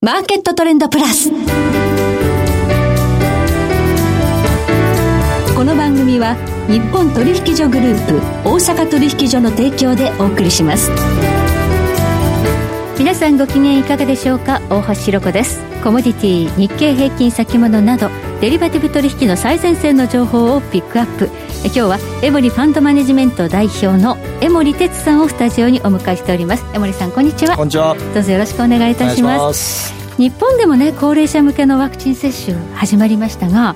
マーケットトレンドプラス。この番組は日本取引所グループ大阪取引所の提供でお送りします。皆さんご機嫌いかがでしょうか？大橋ひろ子ですコモディティ日経平均先物などデリバティブ取引の最前線の情報をピックアップ。今日はエモリファンドマネジメント代表の江森哲さんをスタジオにお迎えしております。江森さんこんにちは。こんにちは。どうぞよろしくお願いいたします。日本でもね高齢者向けのワクチン接種始まりましたが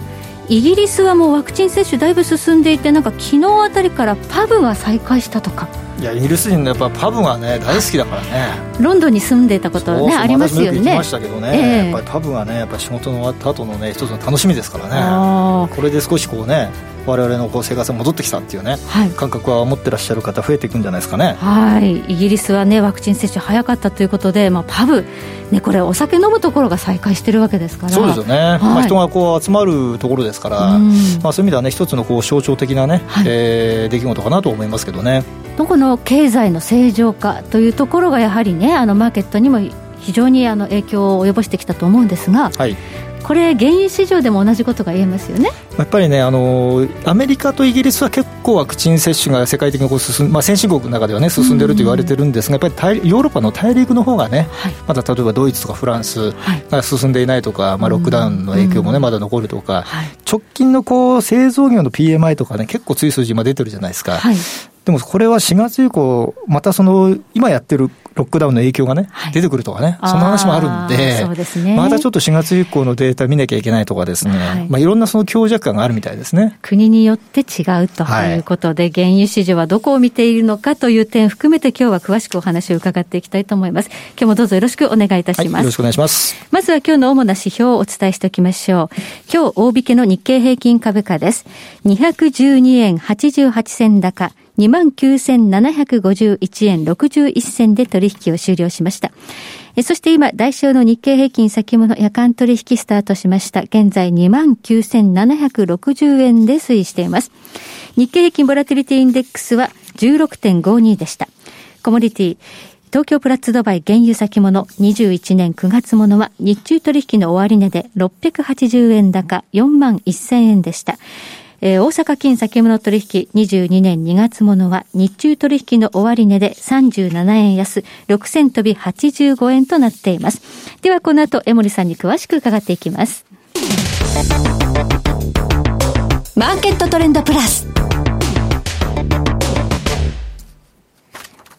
イギリスはもうワクチン接種だいぶ進んでいてなんか昨日あたりからパブが再開したとか。いやイギリス人のやっぱパブがね大好きだからね。ロンドンに住んでたことねありますよね。行きましたけどね、えー、やっぱりパブがねやっぱ仕事の終わった後のね一つの楽しみですからね。これで少しこうね我々のこう生活が戻ってきたっていうね、はい、感覚は持ってらっしゃる方増えていくんじゃないですかね。はい。イギリスはねワクチン接種早かったということで、まあ、パブね、これお酒飲むところが再開してるわけですから。そうですよね、はい、まあ、人がこう集まるところですから、まあ、そういう意味ではね一つのこう象徴的なね、はい、えー、出来事かなと思いますけどね。この経済の正常化というところがやはりねあのマーケットにも非常にあの影響を及ぼしてきたと思うんですが、はい、これ、原油市場でも同じことが言えますよね。やっぱりねあの、アメリカとイギリスは結構ワクチン接種が世界的にこう進ん、まあ、先進国の中では、ね、進んでいると言われてるんですが、やっぱりヨーロッパの大陸の方がね、はい、まだ例えばドイツとかフランスが進んでいないとか、まあ、ロックダウンの影響もね、まだ残るとか、はい、直近のこう製造業の PMI とかね、結構強い数字今出てるじゃないですか。はいでもこれは4月以降、またその今やってるロックダウンの影響がね、はい、出てくるとかね、その話もあるんで、そうですね、またちょっと4月以降のデータ見なきゃいけないとかですね、はいまあ、いろんなその強弱感があるみたいですね。国によって違うということで、はい、原油市場はどこを見ているのかという点含めて、今日は詳しくお話を伺っていきたいと思います。今日もどうぞよろしくお願いいたします。はい、よろしくお願いします。まずは今日の主な指標をお伝えしておきましょう。今日大引けの日経平均株価です。212円88銭高。29,751円61銭で取引を終了しました。そして今、代償の日経平均先物夜間取引スタートしました。現在29,760円で推移しています。日経平均ボラティリティインデックスは16.52でした。コモディティ、東京プラッツドバイ原油先物21年9月ものは日中取引の終値で680円高4万1000円でした。えー、大阪金先物取引22年2月ものは日中取引の終値で37円安、6000飛び85円となっています。ではこの後、江森さんに詳しく伺っていきます。マーケットトレンドプラス。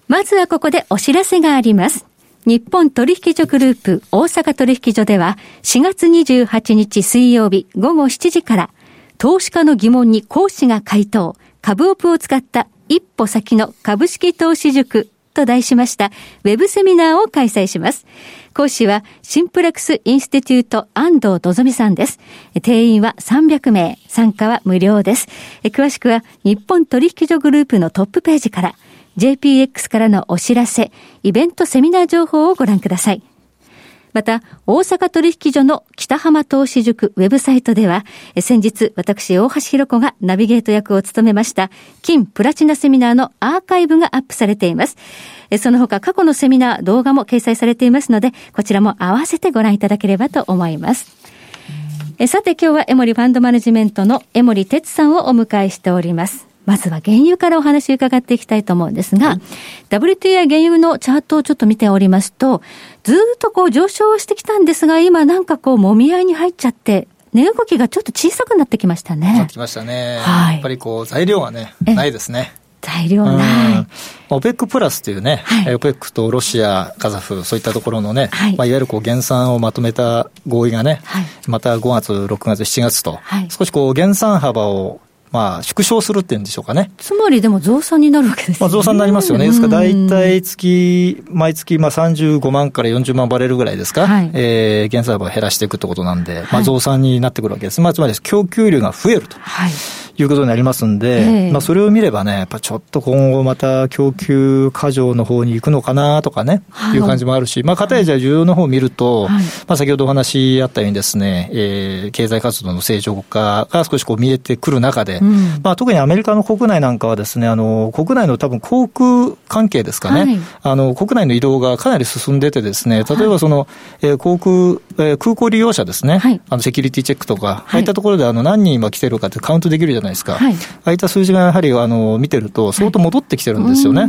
まずはここでお知らせがあります。日本取引所グループ大阪取引所では4月28日水曜日午後7時から投資家の疑問に講師が回答、株オプを使った一歩先の株式投資塾と題しましたウェブセミナーを開催します。講師はシンプレックスインスティテュート安藤のぞみさんです。定員は300名、参加は無料です。詳しくは日本取引所グループのトップページから JPX からのお知らせ、イベントセミナー情報をご覧ください。また、大阪取引所の北浜投資塾ウェブサイトでは、先日、私、大橋弘子がナビゲート役を務めました、金プラチナセミナーのアーカイブがアップされています。その他、過去のセミナー、動画も掲載されていますので、こちらも合わせてご覧いただければと思います。さて今日はエモリファンドマネジメントのエモリ哲さんをお迎えしております。まずは原油からお話を伺っていきたいと思うんですが、はい、WTI 原油のチャートをちょっと見ておりますと、ずっとこう上昇してきたんですが、今なんかこう揉み合いに入っちゃって、値動きがちょっと小さくなってきましたね。きましたね。はい。やっぱりこう材料がね、ないですね。材料ない。オペックプラスというね、はい、オペックとロシア、カザフ、そういったところのね、はい、まあ、いわゆるこう減産をまとめた合意がね、はい、また5月、6月、7月と、はい、少しこう減産幅をまあ、縮小するっていうんでしょうかね。つまりでも増産になるわけですね。まあ、増産になりますよね。ですから大体月、毎月、まあ35万から40万バレルぐらいですか。はい、えー、減産幅を減らしていくってことなんで、まあ増産になってくるわけです。まあ、つまり供給量が増えると。はい。いうことになりますんで、えー、まあ、それを見ればね、やっぱちょっと今後また供給過剰の方に行くのかなとかね、はい、いう感じもあるし、まあ、かたやじゃ需要の方を見ると、はい、まあ、先ほどお話あったようにですね、えー、経済活動の正常化が少しこう見えてくる中で、うん、まあ、特にアメリカの国内なんかはですね、あの、国内の多分航空関係ですかね、はい、あの、国内の移動がかなり進んでてですね、例えばその、えー、航空、えー、空港利用者ですね、あの、セキュリティチェックとか、ああいったところであの何人今来てるかってカウントできるじゃないですか。ああいった数字がやはりあの見てると、相当戻ってきてるんですよね。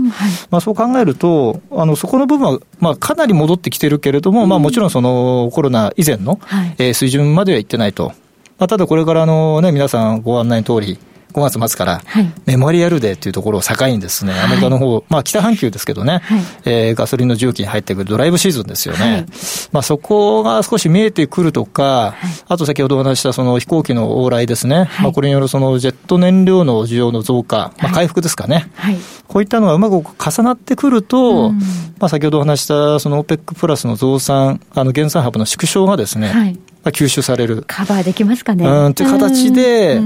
まあ、そう考えると、あのそこの部分は、まあ、かなり戻ってきてるけれども、まあ、もちろんそのコロナ以前の、えー、水準まではいってないと。まあ、ただこれからのね、皆さんご案内の通り、5月末から、メモリアルデーっていうところを境にですね、はい、アメリカの方、まあ北半球ですけどね、はい、えー、ガソリンの重機に入ってくるドライブシーズンですよね。はい、まあそこが少し見えてくるとか、あと先ほどお話したその飛行機の往来ですね、まあこれによるそのジェット燃料の需要の増加、まあ回復ですかね。こういったのがうまく重なってくると、まあ先ほどお話したその OPEC プラスの増産、あの減産幅の縮小がですね、まあ、吸収される。カバーできますかね。うん、という形で、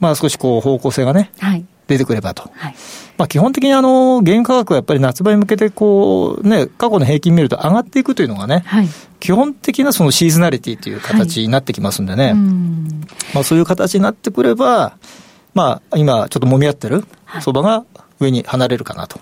まあ少しこう方向性がね、はい、出てくればと。はい、まあ基本的にあの、原価格はやっぱり夏場に向けてこう、ね、過去の平均見ると上がっていくというのがね、はい、基本的なそのシーズナリティという形になってきますんでね、はい、まあそういう形になってくれば、まあ今ちょっと揉み合ってる相場が上に離れるかなと。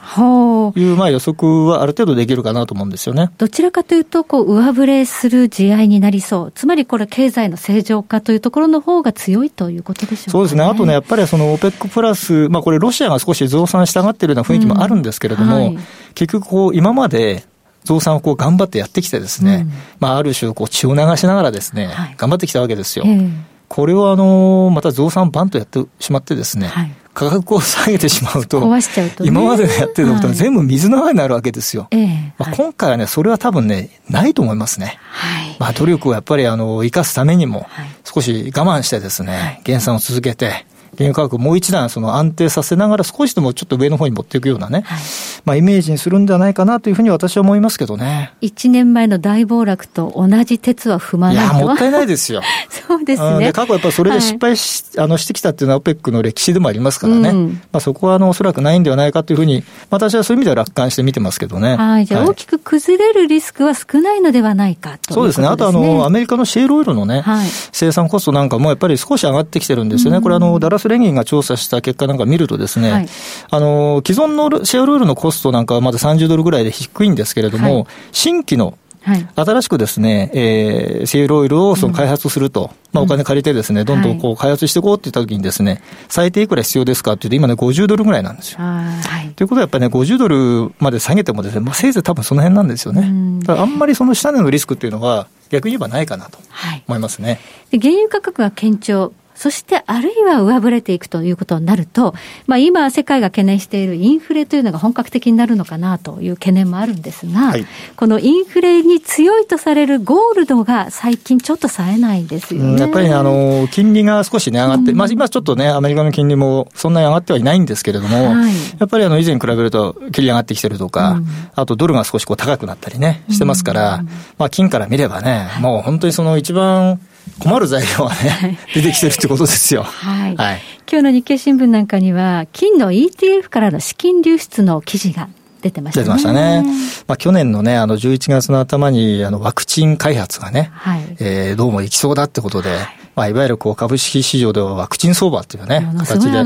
いう、まあ、予測はある程度できるかなと思うんですよね。どちらかというと、こう上振れする地合いになりそう、つまりこれ、経済の正常化というところの方が強いということでしょうか、ね、そうですね、あとね、やっぱりその OPEC プラス、まあ、これ、ロシアが少し増産したがっているような雰囲気もあるんですけれども、うんはい、結局こう、今まで増産をこう頑張ってやってきてですね、うん、まあ、ある種こう血を流しながらですね、はい、頑張ってきたわけですよ。えー、これをあの、また増産バンとやってしまってですね、はい価格を下げてしまうと、壊しちゃうと、ね、今までやってることは全部水の泡になるわけですよ。はい、まあ、今回はね、それは多分ね、ないと思いますね。はい、まあ、努力をやっぱりあの、生かすためにも、少し我慢してですね、減産を続けて、原油価格もう一段その安定させながら少しでもちょっと上の方に持っていくようなね、はい、まあイメージにするんではないかなというふうに私は思いますけどね。1年前の大暴落と同じ鉄は踏まないいや、もったいないですよ。そうですね。で過去やっぱりそれで失敗し、はい、あのしてきたっていうのは OPEC の歴史でもありますからね。うん、まあそこはあのおそらくないんではないかというふうに、私はそういう意味では楽観して見てますけどね。はい。じゃあ大きく崩れるリスクは少ないのではないかと、ね、そうですね。あとあの、アメリカのシェールオイルのね、はい、生産コストなんかもやっぱり少し上がってきてるんですよね。うん、これあの、ダラス連銀が調査した結果なんか見るとですね、はい、あの、既存のシェアルールのコストなんかはまだ30ドルぐらいで低いんですけれども、はい、新規のはい、新しくですね、えー、シェールオイルをその開発すると、うん、まあお金借りてですね、どんどんこう開発していこうって言ったときにですね、最低いくら必要ですかって言うと、今ね、50ドルぐらいなんですよ。はい、ということはやっぱりね、50ドルまで下げてもですね、まあせいぜい多分その辺なんですよね。だからあんまりその下値のリスクっていうのは、逆に言えばないかなと思いますね。はい、原油価格が堅調、そしてあるいは上振れていくということになると、まあ、今、世界が懸念しているインフレというのが本格的になるのかなという懸念もあるんですが、はい、このインフレに強いとされるゴールドが最近、ちょっと冴えないですよね、やっぱりあの金利が少し、ね、上がって、うん、まあ、今ちょっとね、アメリカの金利もそんなに上がってはいないんですけれども、はい、やっぱりあの以前に比べると、切り上がってきてるとか、うん、あとドルが少しこう高くなったりね、してますから、うん、まあ、金から見ればね、もう本当にその一番、困る材料はね、出てきてるってことですよ。はい。はい、今日の日経新聞なんかには、金の ETF からの資金流出の記事が出てましたね。出てましたね。まあ、去年のね、あの、11月の頭に、あの、ワクチン開発がね、はい、えー、どうもいきそうだってことで、はいまあ、いわゆるこう株式市場ではワクチン相場っていうね、形で、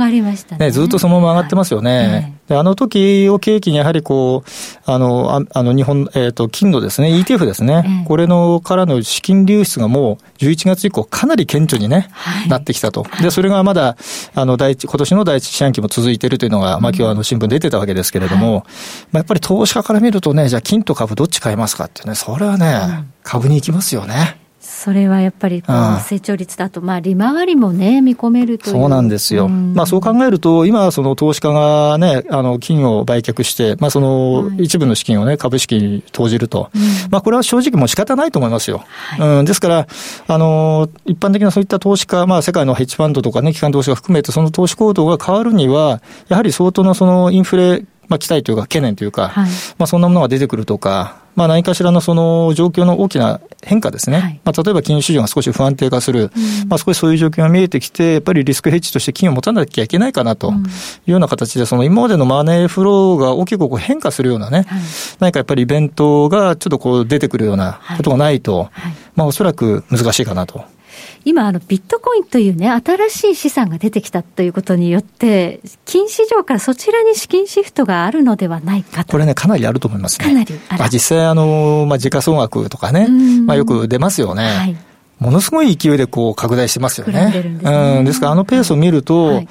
ね、ずっとそのまま上がってますよね。はい。であの時を契機にやはりこう、あの、ああの日本、えっ、ー、と、金のですね、ETF ですね、これのからの資金流出がもう11月以降かなり顕著にね、はい、なってきたと。で、それがまだ、あの、第一、今年の第一四半期も続いているというのが、まあ今日あの新聞出てたわけですけれども、はい、まあやっぱり投資家から見るとね、じゃあ金と株どっち買いますかってね、それはね、株に行きますよね。それはやっぱり成長率だと、まあ、利回りもね、見込めるとそうなんですよ。うん、まあ、そう考えると、今、その投資家がね、あの、金を売却して、まあ、その、一部の資金をね、株式に投じると。うん、まあ、これは正直もう仕方ないと思いますよ。はい、うん、ですから、あの、一般的なそういった投資家、まあ、世界のヘッジファンドとかね、機関投資家含めて、その投資行動が変わるには、やはり相当のそのインフレまあ、期待というか懸念というか、はい、まあ、そんなものが出てくるとか、まあ、何かしらのその状況の大きな変化ですね。はい、まあ、例えば金融市場が少し不安定化する、うん、まあ、少しそういう状況が見えてきて、やっぱりリスクヘッジとして金を持たなきゃいけないかなというような形で、その今までのマネーフローが大きくこう変化するようなね、はい、何かやっぱりイベントがちょっとこう出てくるようなことがないと、まあ、おそらく難しいかなと。今、あの、ビットコインというね、新しい資産が出てきたということによって、金市場からそちらに資金シフトがあるのではないかと。これね、かなりあると思いますね。かなりあまあ、実際、あの、まあ、時価総額とかね、まあ、よく出ますよね。はいものすごい勢いでこう拡大してますよね。ですねうん。ですからあのペースを見ると、はい、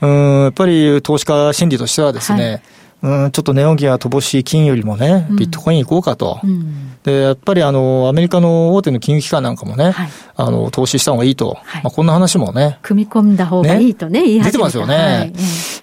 うん、やっぱり投資家心理としてはですね、はいうん、ちょっと値動きが乏しい金よりもね、ビットコイン行こうかと。うん、で、やっぱりあの、アメリカの大手の金融機関なんかもね、はい、あの、投資した方がいいと。はい、まあ、こんな話もね。組み込んだ方がいいとね、ね言い出てますよね。はい、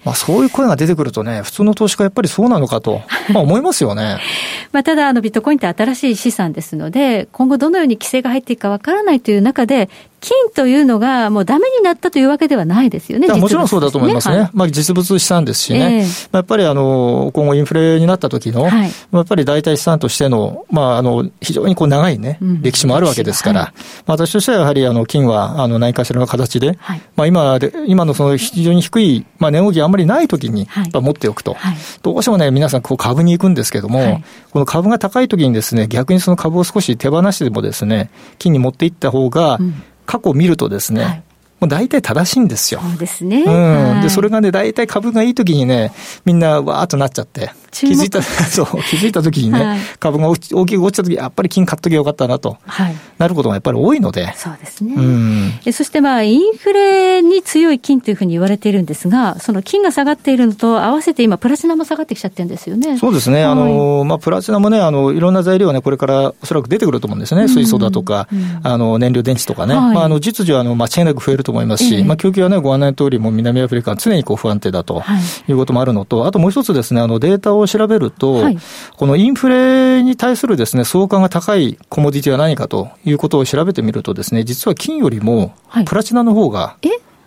まあ、そういう声が出てくるとね、普通の投資家やっぱりそうなのかと、まあ、思いますよね。まあ、ただ、あの、ビットコインって新しい資産ですので、今後どのように規制が入っていくかわからないという中で、金というのがもうダメになったというわけではないですよね。もちろんそうだと思いますね。はい、まあ実物資産ですしね。えー、やっぱりあの、今後インフレになった時の、はい、やっぱり代替資産としての、まああの、非常にこう長いね、うん、歴史もあるわけですから、はい、まあ私としてはやはりあの、金はあの、何かしらの形で、はい、まあ今で、今のその非常に低い、まあ値動きがあんまりない時に、やっぱ持っておくと。どうしてもね、皆さんこう株に行くんですけども、この株が高い時にですね、逆にその株を少し手放してでもですね、金に持っていった方が、うん過去を見るとですね、はい。もう大体正しいんですよ。そうですね。うん。で、それがね、大体株がいい時にね、みんなわーっとなっちゃって、気づいた、そう、気づいた時にね、はい、株が大きく落ちた時、やっぱり金買っときゃよかったなと、はい、なることがやっぱり多いので。そうですね。うん。そしてまあ、インフレに強い金というふうに言われているんですが、その金が下がっているのと合わせて今、プラチナも下がってきちゃってるんですよね。そうですね。はい、あの、まあ、プラチナもね、あの、いろんな材料はね、これからおそらく出てくると思うんですね。水素だとか、うん、あの、燃料電池とかね。まあ、あの、実需はあの、間違いなく増えると思いますし、えー、まあ、供給はね、ご案内の通り、も南アフリカは常にこう不安定だとい。うこともあるのと、あともう一つですね、あのデータを調べると、はい、このインフレに対するですね、相関が高いコモディティは何かということを調べてみるとですね、実は金よりもプラチナの方が、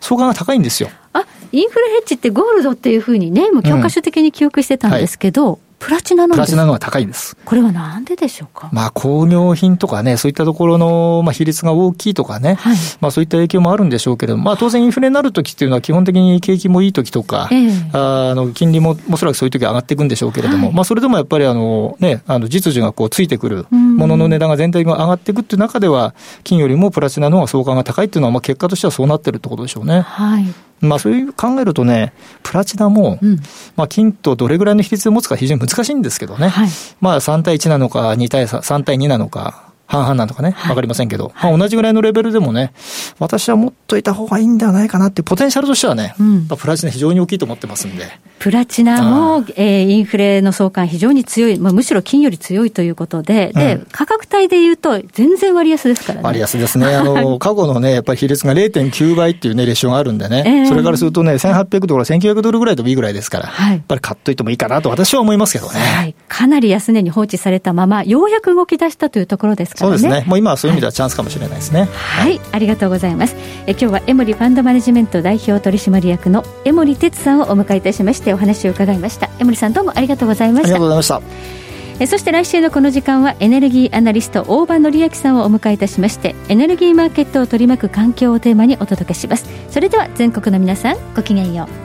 相関が高いんですよ。あ、インフレヘッジってゴールドっていうふうにね、もう教科書的に記憶してたんですけど、うんはいプラチナプラチナの高いです。これはなんででしょうか？まあ工業品とかね、そういったところの、まあ、比率が大きいとかね、はい、まあそういった影響もあるんでしょうけれども、まあ当然インフレになるときっていうのは基本的に景気もいいときとか、えー、あの金利もおそらくそういうとき上がっていくんでしょうけれども、はい、まあそれでもやっぱりあのね、あの実需がこうついてくる、ものの値段が全体が上がっていくっていう中では、金よりもプラチナの方が相関が高いっていうのは、まあ結果としてはそうなってるってことでしょうね。はい。まあそういう考えるとね、プラチナも、うん、まあ金とどれぐらいの比率を持つか非常に難しいんですけどね。はい、まあ3対1なのか2対3、3対2なのか、半々なんとかね、わかりませんけど、はい、まあ、同じぐらいのレベルでもね、私は持っといた方がいいんではないかなっていうポテンシャルとしてはね、うん、プラチナ非常に大きいと思ってますんで。プラチナも、えー、インフレの相関非常に強い、まあ、むしろ金より強いということで、で、うん、価格帯で言うと全然割安ですからね。割安ですね。あの、過去のね、やっぱり比率が0.9倍っていうね、レシオがあるんでね、えー、それからするとね、1800ドル、1900ドルぐらいでもいいぐらいですから、はい、やっぱり買っといてもいいかなと私は思いますけどね。はい。かなり安値に放置されたまま、ようやく動き出したというところですからね。そうですね。もう今そういう意味ではチャンスかもしれないですね。はい、はい、ありがとうございます。え今日はエモリファンドマネジメント代表取締役の江森哲さんをお迎えいたしましてお話を伺いました。江森さんどうもありがとうございました。ありがとうございました。えそして来週のこの時間はエネルギーアナリスト大場紀明さんをお迎えいたしましてエネルギーマーケットを取り巻く環境をテーマにお届けしますそれでは全国の皆さんごきげんよう